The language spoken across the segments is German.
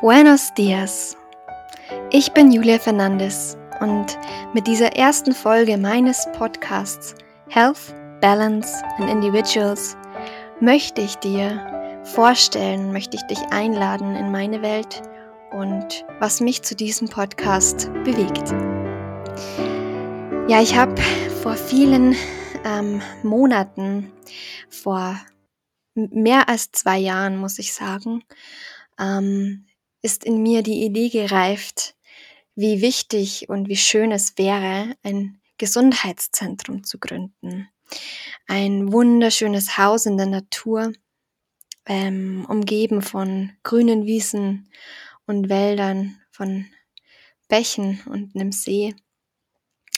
Buenos dias. Ich bin Julia Fernandes und mit dieser ersten Folge meines Podcasts Health, Balance and Individuals möchte ich dir vorstellen, möchte ich dich einladen in meine Welt und was mich zu diesem Podcast bewegt. Ja, ich habe vor vielen ähm, Monaten, vor mehr als zwei Jahren, muss ich sagen, ähm, ist in mir die Idee gereift, wie wichtig und wie schön es wäre, ein Gesundheitszentrum zu gründen. Ein wunderschönes Haus in der Natur, ähm, umgeben von grünen Wiesen und Wäldern, von Bächen und einem See.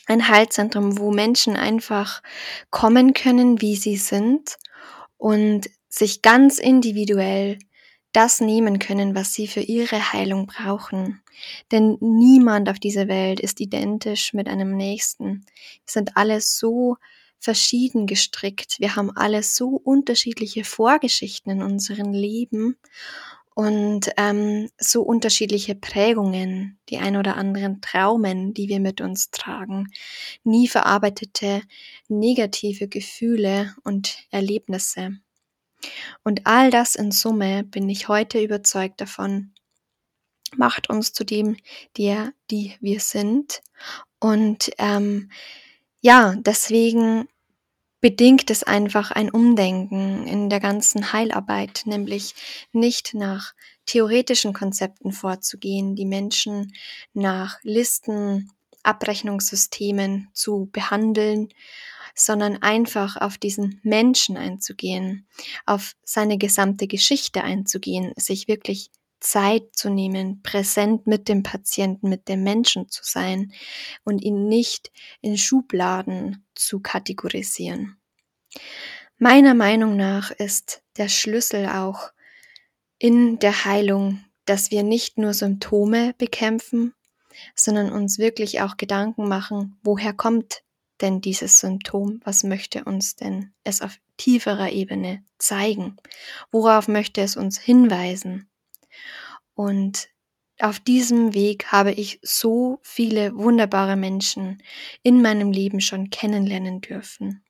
Ein Heilzentrum, wo Menschen einfach kommen können, wie sie sind und sich ganz individuell das nehmen können, was sie für ihre Heilung brauchen. Denn niemand auf dieser Welt ist identisch mit einem Nächsten. Wir sind alle so verschieden gestrickt. Wir haben alle so unterschiedliche Vorgeschichten in unserem Leben und ähm, so unterschiedliche Prägungen, die ein oder anderen Traumen, die wir mit uns tragen, nie verarbeitete negative Gefühle und Erlebnisse. Und all das in Summe bin ich heute überzeugt davon, macht uns zu dem, der, die wir sind. Und ähm, ja, deswegen bedingt es einfach ein Umdenken in der ganzen Heilarbeit, nämlich nicht nach theoretischen Konzepten vorzugehen, die Menschen nach Listen, Abrechnungssystemen zu behandeln, sondern einfach auf diesen Menschen einzugehen, auf seine gesamte Geschichte einzugehen, sich wirklich Zeit zu nehmen, präsent mit dem Patienten, mit dem Menschen zu sein und ihn nicht in Schubladen zu kategorisieren. Meiner Meinung nach ist der Schlüssel auch in der Heilung, dass wir nicht nur Symptome bekämpfen, sondern uns wirklich auch Gedanken machen, woher kommt denn dieses Symptom? Was möchte uns denn es auf tieferer Ebene zeigen? Worauf möchte es uns hinweisen? Und auf diesem Weg habe ich so viele wunderbare Menschen in meinem Leben schon kennenlernen dürfen.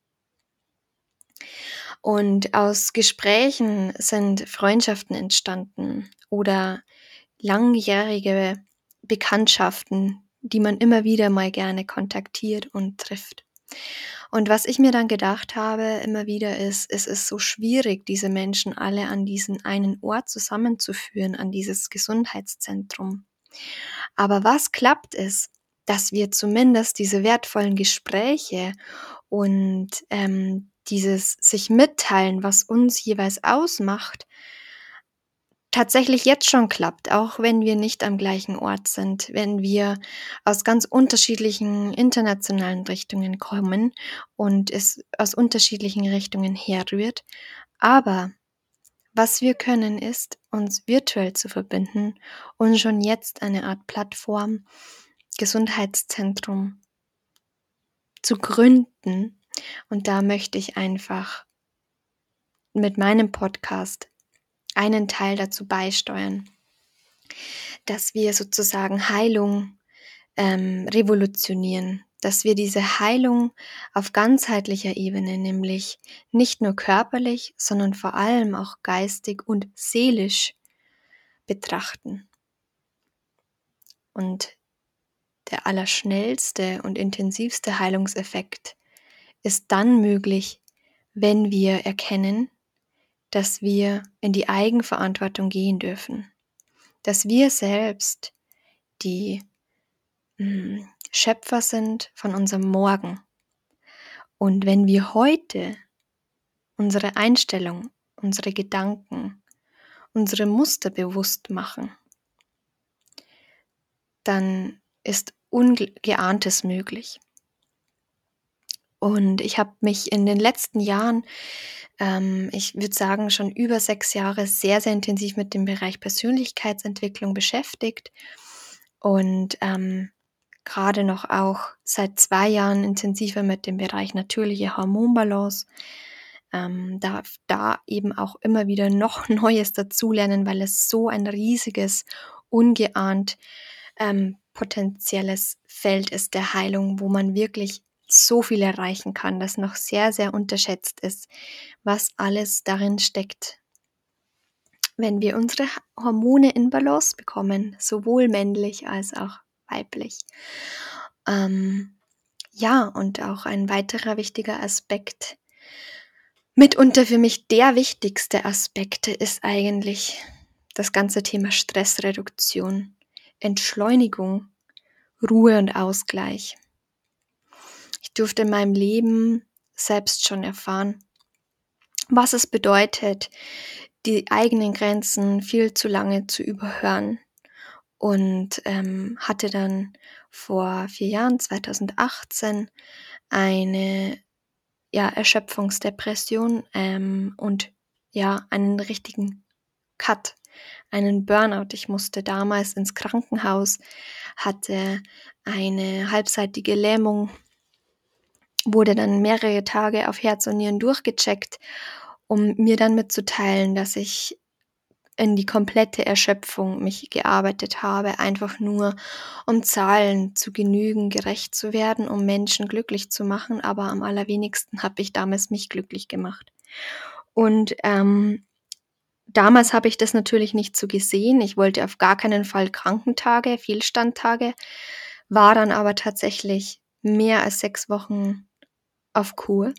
Und aus Gesprächen sind Freundschaften entstanden oder langjährige Bekanntschaften, die man immer wieder mal gerne kontaktiert und trifft. Und was ich mir dann gedacht habe, immer wieder ist, es ist so schwierig, diese Menschen alle an diesen einen Ort zusammenzuführen, an dieses Gesundheitszentrum. Aber was klappt ist, dass wir zumindest diese wertvollen Gespräche und ähm, dieses sich mitteilen, was uns jeweils ausmacht, tatsächlich jetzt schon klappt, auch wenn wir nicht am gleichen Ort sind, wenn wir aus ganz unterschiedlichen internationalen Richtungen kommen und es aus unterschiedlichen Richtungen herrührt. Aber was wir können, ist, uns virtuell zu verbinden und schon jetzt eine Art Plattform, Gesundheitszentrum zu gründen. Und da möchte ich einfach mit meinem Podcast einen Teil dazu beisteuern, dass wir sozusagen Heilung ähm, revolutionieren, dass wir diese Heilung auf ganzheitlicher Ebene, nämlich nicht nur körperlich, sondern vor allem auch geistig und seelisch betrachten. Und der allerschnellste und intensivste Heilungseffekt ist dann möglich, wenn wir erkennen, dass wir in die Eigenverantwortung gehen dürfen, dass wir selbst die hm, Schöpfer sind von unserem Morgen. Und wenn wir heute unsere Einstellung, unsere Gedanken, unsere Muster bewusst machen, dann ist Ungeahntes möglich. Und ich habe mich in den letzten Jahren ähm, ich würde sagen, schon über sechs Jahre sehr, sehr intensiv mit dem Bereich Persönlichkeitsentwicklung beschäftigt und ähm, gerade noch auch seit zwei Jahren intensiver mit dem Bereich natürliche Hormonbalance. Ähm, darf da eben auch immer wieder noch Neues dazulernen, weil es so ein riesiges ungeahnt ähm, potenzielles Feld ist der Heilung, wo man wirklich so viel erreichen kann, das noch sehr, sehr unterschätzt ist, was alles darin steckt. Wenn wir unsere Hormone in Balance bekommen, sowohl männlich als auch weiblich. Ähm, ja, und auch ein weiterer wichtiger Aspekt, mitunter für mich der wichtigste Aspekt ist eigentlich das ganze Thema Stressreduktion, Entschleunigung, Ruhe und Ausgleich. Ich durfte in meinem Leben selbst schon erfahren, was es bedeutet, die eigenen Grenzen viel zu lange zu überhören. Und ähm, hatte dann vor vier Jahren, 2018, eine ja, Erschöpfungsdepression ähm, und ja, einen richtigen Cut, einen Burnout. Ich musste damals ins Krankenhaus, hatte eine halbseitige Lähmung, wurde dann mehrere Tage auf Herz und Nieren durchgecheckt, um mir dann mitzuteilen, dass ich in die komplette Erschöpfung mich gearbeitet habe, einfach nur um Zahlen zu genügen, gerecht zu werden, um Menschen glücklich zu machen, aber am allerwenigsten habe ich damals mich glücklich gemacht. Und ähm, damals habe ich das natürlich nicht so gesehen. Ich wollte auf gar keinen Fall Krankentage, Fehlstandtage, war dann aber tatsächlich mehr als sechs Wochen auf Kur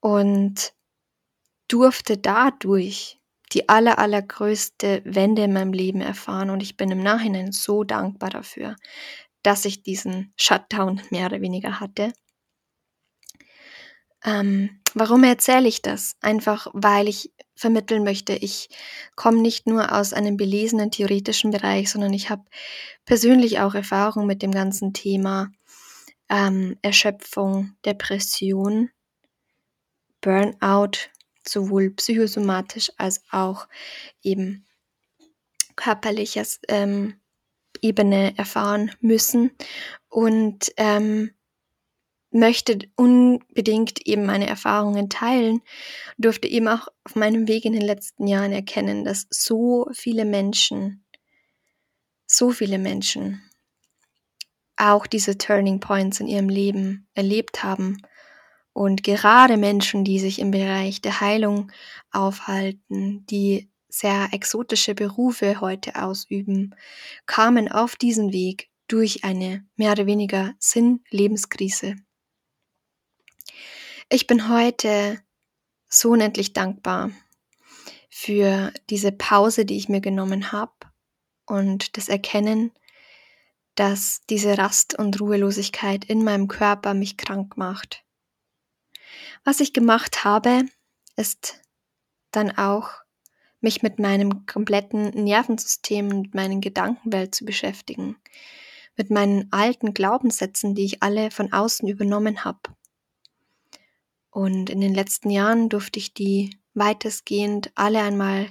und durfte dadurch die aller, allergrößte Wende in meinem Leben erfahren und ich bin im Nachhinein so dankbar dafür, dass ich diesen Shutdown mehr oder weniger hatte. Ähm, warum erzähle ich das? Einfach weil ich vermitteln möchte, ich komme nicht nur aus einem belesenen theoretischen Bereich, sondern ich habe persönlich auch Erfahrung mit dem ganzen Thema ähm, Erschöpfung, Depression, Burnout, sowohl psychosomatisch als auch eben körperliches ähm, Ebene erfahren müssen. Und ähm, möchte unbedingt eben meine Erfahrungen teilen, durfte eben auch auf meinem Weg in den letzten Jahren erkennen, dass so viele Menschen, so viele Menschen auch diese Turning Points in ihrem Leben erlebt haben und gerade Menschen, die sich im Bereich der Heilung aufhalten, die sehr exotische Berufe heute ausüben, kamen auf diesen Weg durch eine mehr oder weniger Sinn-Lebenskrise. Ich bin heute so unendlich dankbar für diese Pause, die ich mir genommen habe und das Erkennen, dass diese Rast und Ruhelosigkeit in meinem Körper mich krank macht was ich gemacht habe, ist dann auch, mich mit meinem kompletten Nervensystem und meinen Gedankenwelt zu beschäftigen. Mit meinen alten Glaubenssätzen, die ich alle von außen übernommen habe. Und in den letzten Jahren durfte ich die weitestgehend alle einmal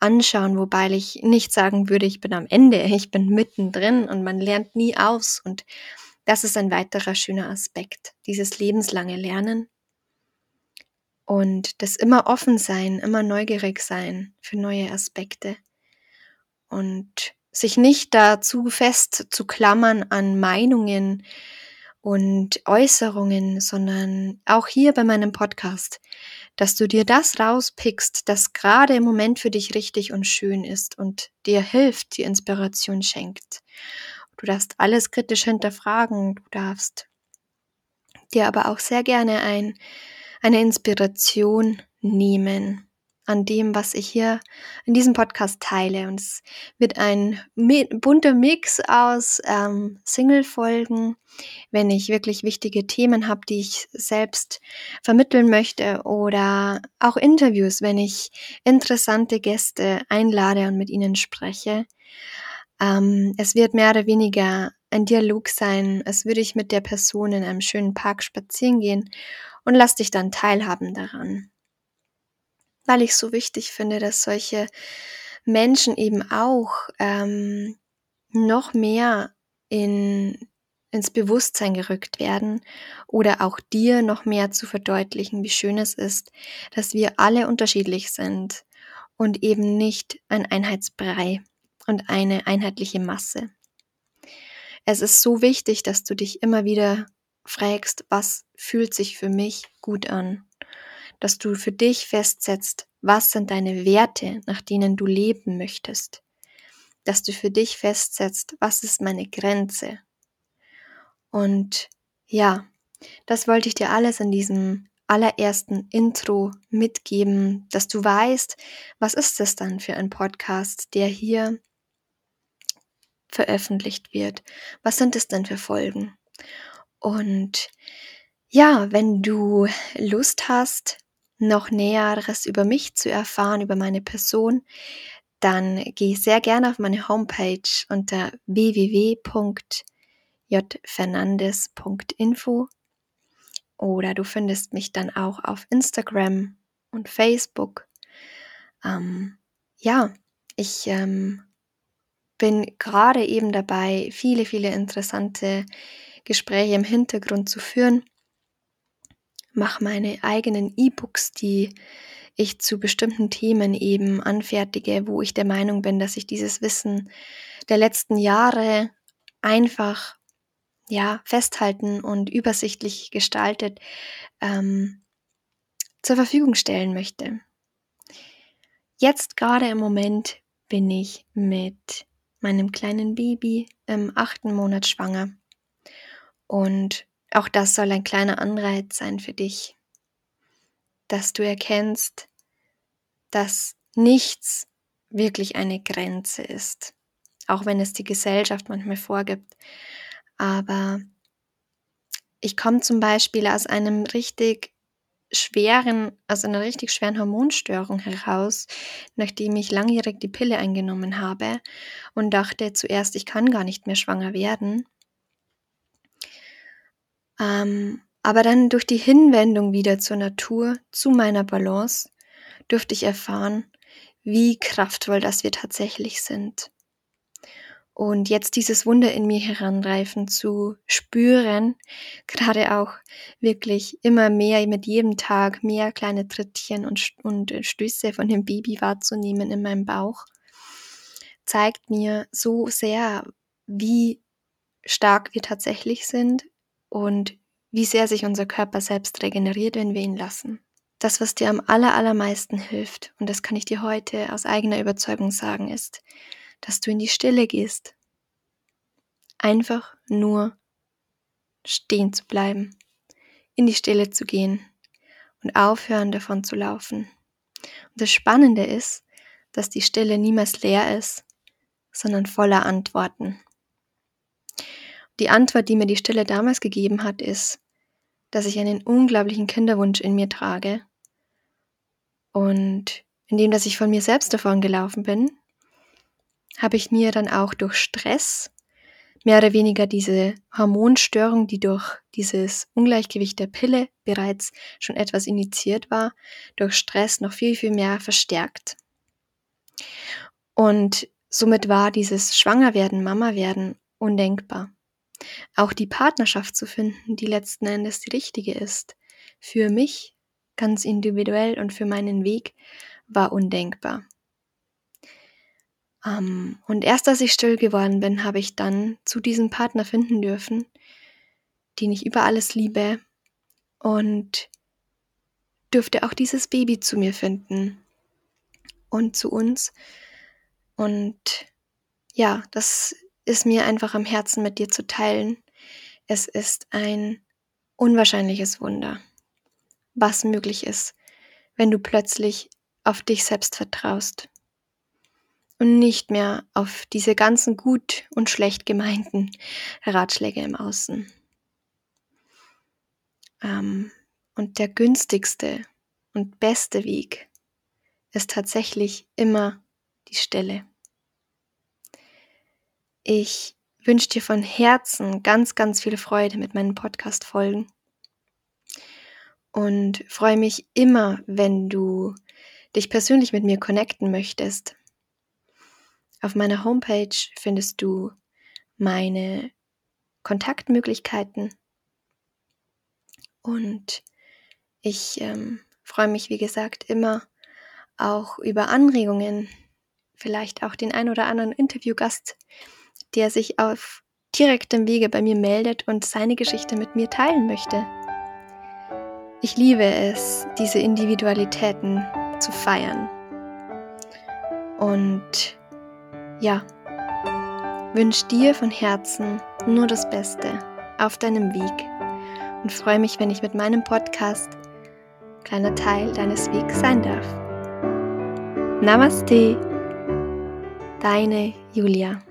anschauen, wobei ich nicht sagen würde, ich bin am Ende, ich bin mittendrin und man lernt nie aus. Und das ist ein weiterer schöner Aspekt, dieses lebenslange Lernen und das immer offen sein, immer neugierig sein für neue Aspekte. Und sich nicht dazu fest zu klammern an Meinungen und Äußerungen, sondern auch hier bei meinem Podcast, dass du dir das rauspickst, das gerade im Moment für dich richtig und schön ist und dir hilft, die Inspiration schenkt. Du darfst alles kritisch hinterfragen, du darfst dir aber auch sehr gerne ein eine Inspiration nehmen an dem, was ich hier in diesem Podcast teile. Und es wird ein bunter Mix aus ähm, Single-Folgen, wenn ich wirklich wichtige Themen habe, die ich selbst vermitteln möchte, oder auch Interviews, wenn ich interessante Gäste einlade und mit ihnen spreche. Ähm, es wird mehr oder weniger ein Dialog sein, als würde ich mit der Person in einem schönen Park spazieren gehen und lass dich dann teilhaben daran. Weil ich so wichtig finde, dass solche Menschen eben auch ähm, noch mehr in, ins Bewusstsein gerückt werden oder auch dir noch mehr zu verdeutlichen, wie schön es ist, dass wir alle unterschiedlich sind und eben nicht ein Einheitsbrei. und eine einheitliche Masse. Es ist so wichtig, dass du dich immer wieder fragst, was fühlt sich für mich gut an? Dass du für dich festsetzt, was sind deine Werte, nach denen du leben möchtest? Dass du für dich festsetzt, was ist meine Grenze? Und ja, das wollte ich dir alles in diesem allerersten Intro mitgeben, dass du weißt, was ist das dann für ein Podcast, der hier veröffentlicht wird? Was sind es denn für Folgen? Und ja, wenn du Lust hast, noch Näheres über mich zu erfahren, über meine Person, dann geh sehr gerne auf meine Homepage unter www.jfernandes.info oder du findest mich dann auch auf Instagram und Facebook. Ähm, ja, ich ähm, bin gerade eben dabei, viele, viele interessante Gespräche im Hintergrund zu führen. Mache meine eigenen E-Books, die ich zu bestimmten Themen eben anfertige, wo ich der Meinung bin, dass ich dieses Wissen der letzten Jahre einfach ja festhalten und übersichtlich gestaltet ähm, zur Verfügung stellen möchte. Jetzt gerade im Moment bin ich mit meinem kleinen Baby im achten Monat schwanger. Und auch das soll ein kleiner Anreiz sein für dich, dass du erkennst, dass nichts wirklich eine Grenze ist, auch wenn es die Gesellschaft manchmal vorgibt. Aber ich komme zum Beispiel aus einem richtig schweren, aus einer richtig schweren Hormonstörung heraus, nachdem ich langjährig die Pille eingenommen habe und dachte zuerst, ich kann gar nicht mehr schwanger werden. Ähm, aber dann durch die Hinwendung wieder zur Natur, zu meiner Balance, dürfte ich erfahren, wie kraftvoll das wir tatsächlich sind. Und jetzt dieses Wunder in mir heranreifen zu spüren, gerade auch wirklich immer mehr mit jedem Tag mehr kleine Trittchen und, und Stöße von dem Baby wahrzunehmen in meinem Bauch, zeigt mir so sehr, wie stark wir tatsächlich sind und wie sehr sich unser Körper selbst regeneriert, wenn wir ihn lassen. Das, was dir am aller, allermeisten hilft, und das kann ich dir heute aus eigener Überzeugung sagen, ist, dass du in die Stille gehst. Einfach nur stehen zu bleiben, in die Stille zu gehen und aufhören davon zu laufen. Und das Spannende ist, dass die Stille niemals leer ist, sondern voller Antworten. Die Antwort, die mir die Stille damals gegeben hat, ist, dass ich einen unglaublichen Kinderwunsch in mir trage und indem, dass ich von mir selbst davon gelaufen bin, habe ich mir dann auch durch Stress mehr oder weniger diese Hormonstörung, die durch dieses Ungleichgewicht der Pille bereits schon etwas initiiert war, durch Stress noch viel, viel mehr verstärkt. Und somit war dieses Schwangerwerden, Mama werden undenkbar. Auch die Partnerschaft zu finden, die letzten Endes die richtige ist, für mich ganz individuell und für meinen Weg, war undenkbar. Ähm, und erst als ich still geworden bin, habe ich dann zu diesem Partner finden dürfen, den ich über alles liebe und dürfte auch dieses Baby zu mir finden und zu uns. Und ja, das ist mir einfach am Herzen mit dir zu teilen. Es ist ein unwahrscheinliches Wunder, was möglich ist, wenn du plötzlich auf dich selbst vertraust und nicht mehr auf diese ganzen gut und schlecht gemeinten Ratschläge im Außen. Ähm, und der günstigste und beste Weg ist tatsächlich immer die Stille. Ich wünsche dir von Herzen ganz, ganz viel Freude mit meinen Podcast-Folgen. Und freue mich immer, wenn du dich persönlich mit mir connecten möchtest. Auf meiner Homepage findest du meine Kontaktmöglichkeiten. Und ich ähm, freue mich, wie gesagt, immer auch über Anregungen, vielleicht auch den ein oder anderen Interviewgast, der sich auf direktem Wege bei mir meldet und seine Geschichte mit mir teilen möchte. Ich liebe es, diese Individualitäten zu feiern. Und ja, wünsche dir von Herzen nur das Beste auf deinem Weg und freue mich, wenn ich mit meinem Podcast kleiner Teil deines Wegs sein darf. Namaste, deine Julia.